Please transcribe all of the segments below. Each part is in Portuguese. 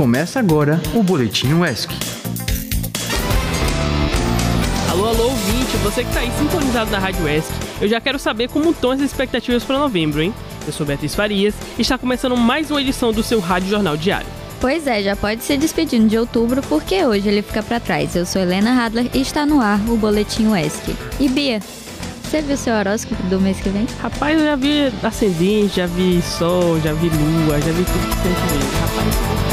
Começa agora o Boletim UESC. Alô, alô, ouvinte, você que tá aí sintonizado na Rádio UESC, eu já quero saber como estão as expectativas para novembro, hein? Eu sou Beatriz Farias e está começando mais uma edição do seu Rádio Jornal Diário. Pois é, já pode se despedindo de outubro porque hoje ele fica para trás. Eu sou Helena Hadler e está no ar o Boletim UESC. E Bia, você viu seu horóscopo do mês que vem? Rapaz, eu já vi ascendente, já vi sol, já vi lua, já vi tudo que tem que ver. Rapaz,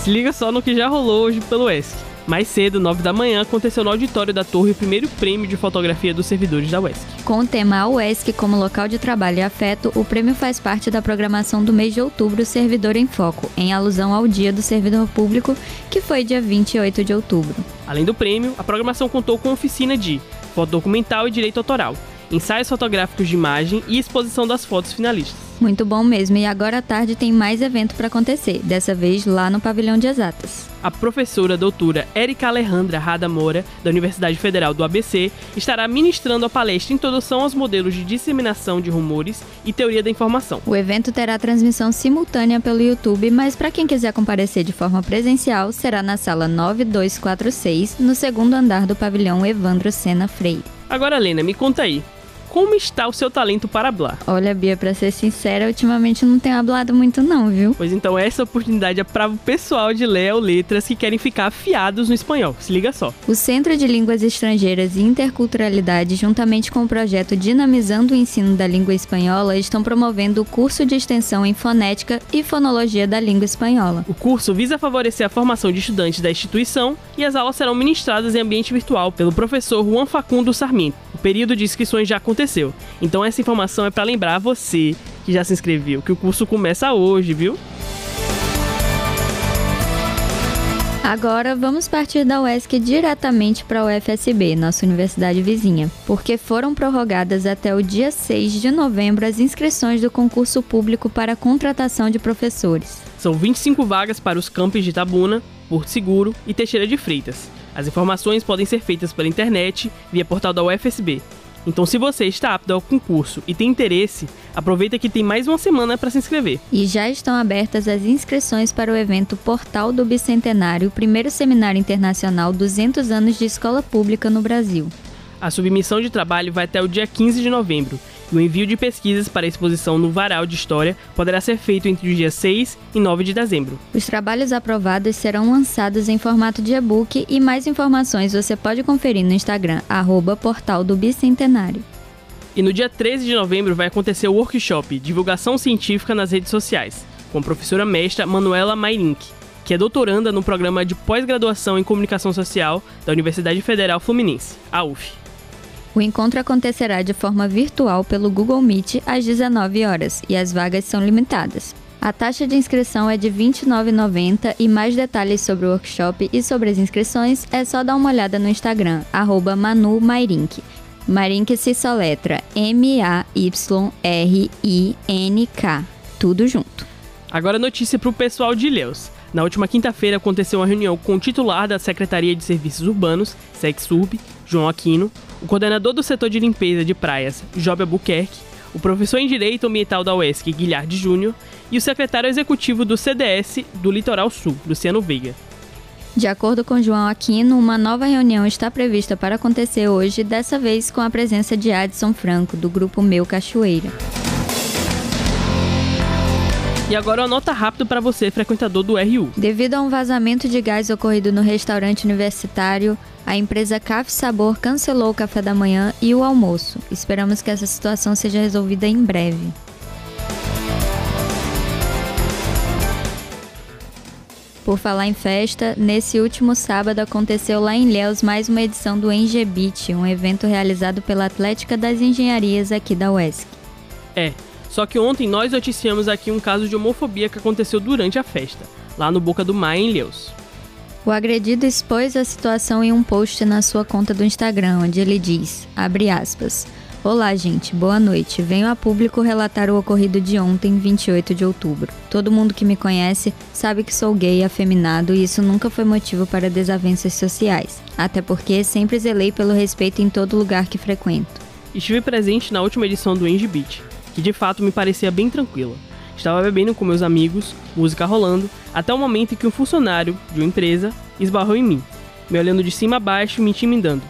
Se liga só no que já rolou hoje pelo ESC. Mais cedo, 9 da manhã, aconteceu no auditório da Torre o primeiro prêmio de fotografia dos servidores da UESC. Com o tema UESC como local de trabalho e afeto, o prêmio faz parte da programação do mês de outubro Servidor em Foco, em alusão ao Dia do Servidor Público, que foi dia 28 de outubro. Além do prêmio, a programação contou com oficina de foto documental e direito autoral, ensaios fotográficos de imagem e exposição das fotos finalistas. Muito bom mesmo. E agora à tarde tem mais evento para acontecer, dessa vez lá no Pavilhão de Exatas. A professora doutora Érica Alejandra Rada Moura, da Universidade Federal do ABC, estará ministrando a palestra Introdução aos Modelos de Disseminação de Rumores e Teoria da Informação. O evento terá transmissão simultânea pelo YouTube, mas para quem quiser comparecer de forma presencial, será na sala 9246, no segundo andar do pavilhão Evandro Sena Freire. Agora, Lena, me conta aí, como está o seu talento para hablar? Olha, Bia, para ser sincera, ultimamente não tenho hablado muito não, viu? Pois então, essa oportunidade é para o pessoal de Léo Letras que querem ficar afiados no espanhol. Se liga só. O Centro de Línguas Estrangeiras e Interculturalidade, juntamente com o projeto Dinamizando o Ensino da Língua Espanhola, estão promovendo o curso de extensão em fonética e fonologia da língua espanhola. O curso visa favorecer a formação de estudantes da instituição e as aulas serão ministradas em ambiente virtual pelo professor Juan Facundo Sarmiento. O período de inscrições já aconteceu aconteceu. Então essa informação é para lembrar você que já se inscreveu que o curso começa hoje, viu? Agora vamos partir da UESC diretamente para a UFSB, nossa universidade vizinha, porque foram prorrogadas até o dia 6 de novembro as inscrições do concurso público para contratação de professores. São 25 vagas para os campos de Tabuna, Porto Seguro e Teixeira de Freitas. As informações podem ser feitas pela internet, via portal da UFSB, então, se você está apto ao concurso e tem interesse, aproveita que tem mais uma semana para se inscrever. E já estão abertas as inscrições para o evento Portal do Bicentenário, primeiro seminário internacional 200 anos de escola pública no Brasil. A submissão de trabalho vai até o dia 15 de novembro e o envio de pesquisas para a exposição no Varal de História poderá ser feito entre os dias 6 e 9 de dezembro. Os trabalhos aprovados serão lançados em formato de e-book e mais informações você pode conferir no Instagram, arroba Portal do Bicentenário. E no dia 13 de novembro vai acontecer o workshop Divulgação Científica nas Redes Sociais, com a professora mestra Manuela Mairink, que é doutoranda no programa de pós-graduação em Comunicação Social da Universidade Federal Fluminense, a UF. O encontro acontecerá de forma virtual pelo Google Meet às 19 horas e as vagas são limitadas. A taxa de inscrição é de R$ 29,90 e mais detalhes sobre o workshop e sobre as inscrições é só dar uma olhada no Instagram, arroba Manu Mairink. Mairink se soletra M-A-Y-R-I-N-K. Tudo junto. Agora notícia para o pessoal de Ilhéus. Na última quinta-feira aconteceu uma reunião com o titular da Secretaria de Serviços Urbanos, SEXURB, João Aquino, o coordenador do setor de limpeza de praias, Job Albuquerque, o professor em Direito Ambiental da UESC, Guilherme Júnior, e o secretário executivo do CDS do Litoral Sul, Luciano Veiga. De acordo com João Aquino, uma nova reunião está prevista para acontecer hoje, dessa vez com a presença de Adson Franco, do grupo Meu Cachoeira. E agora uma nota rápida para você, frequentador do RU. Devido a um vazamento de gás ocorrido no restaurante universitário, a empresa Café Sabor cancelou o café da manhã e o almoço. Esperamos que essa situação seja resolvida em breve. Por falar em festa, nesse último sábado aconteceu lá em Léus mais uma edição do Engebit, um evento realizado pela Atlética das Engenharias aqui da UESC. É, só que ontem nós noticiamos aqui um caso de homofobia que aconteceu durante a festa, lá no Boca do Mar, em Leus. O agredido expôs a situação em um post na sua conta do Instagram, onde ele diz, aspas, Olá, gente, boa noite. Venho a público relatar o ocorrido de ontem, 28 de outubro. Todo mundo que me conhece sabe que sou gay, afeminado e isso nunca foi motivo para desavenças sociais, até porque sempre zelei pelo respeito em todo lugar que frequento. Estive presente na última edição do Engie Beach, que de fato me parecia bem tranquila. Estava bebendo com meus amigos, música rolando, até o momento em que um funcionário de uma empresa esbarrou em mim, me olhando de cima a baixo e me intimidando.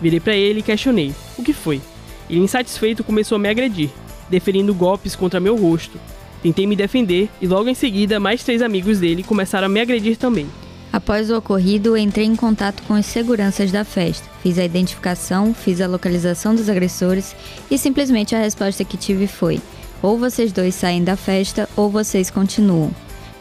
Virei para ele e questionei: o que foi? Ele, insatisfeito, começou a me agredir, deferindo golpes contra meu rosto. Tentei me defender e logo em seguida mais três amigos dele começaram a me agredir também. Após o ocorrido, entrei em contato com os seguranças da festa. Fiz a identificação, fiz a localização dos agressores e simplesmente a resposta que tive foi: ou vocês dois saem da festa ou vocês continuam.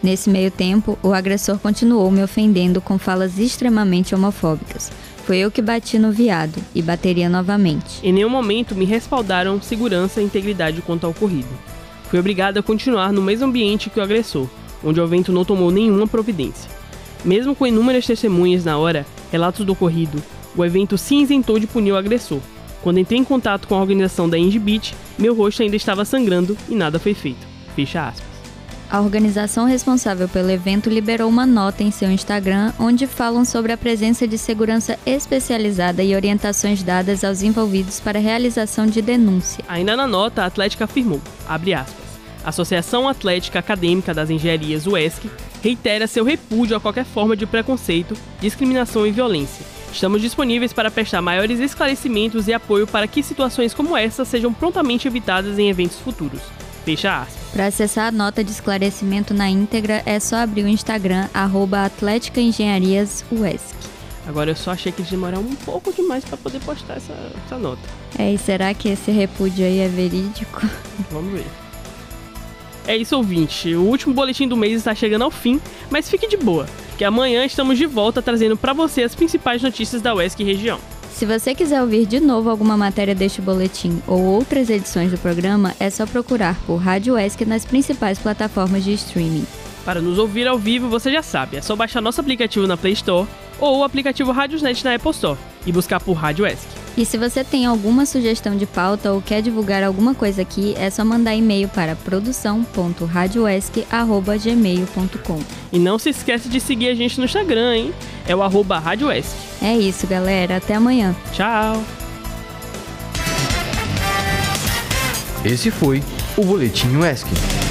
Nesse meio tempo, o agressor continuou me ofendendo com falas extremamente homofóbicas. Foi eu que bati no viado e bateria novamente. Em nenhum momento me respaldaram segurança e integridade quanto ao ocorrido. Fui obrigado a continuar no mesmo ambiente que o agressor, onde o evento não tomou nenhuma providência. Mesmo com inúmeras testemunhas na hora, relatos do ocorrido, o evento se isentou de punir o agressor. Quando entrei em contato com a organização da Beach, meu rosto ainda estava sangrando e nada foi feito. Fecha aspas. A organização responsável pelo evento liberou uma nota em seu Instagram onde falam sobre a presença de segurança especializada e orientações dadas aos envolvidos para a realização de denúncia. Ainda na nota, a Atlética afirmou, aspas, Associação Atlética Acadêmica das Engenharias UESC reitera seu repúdio a qualquer forma de preconceito, discriminação e violência. Estamos disponíveis para prestar maiores esclarecimentos e apoio para que situações como essa sejam prontamente evitadas em eventos futuros. Fecha aspas. Para acessar a nota de esclarecimento na íntegra, é só abrir o Instagram, arroba. Agora eu só achei que eles demoraram um pouco demais para poder postar essa, essa nota. É, e será que esse repúdio aí é verídico? Vamos ver. É isso, ouvinte. O último boletim do mês está chegando ao fim, mas fique de boa, que amanhã estamos de volta trazendo para você as principais notícias da UESC região. Se você quiser ouvir de novo alguma matéria deste boletim ou outras edições do programa, é só procurar por Rádio UESC nas principais plataformas de streaming. Para nos ouvir ao vivo, você já sabe, é só baixar nosso aplicativo na Play Store ou o aplicativo Radiosnet na Apple Store e buscar por Rádio ESC. E se você tem alguma sugestão de pauta ou quer divulgar alguma coisa aqui, é só mandar e-mail para produção.radioesc.gmail.com. E não se esquece de seguir a gente no Instagram, hein? É o arroba Rádio ESC. É isso, galera. Até amanhã. Tchau. Esse foi o Boletim ESC.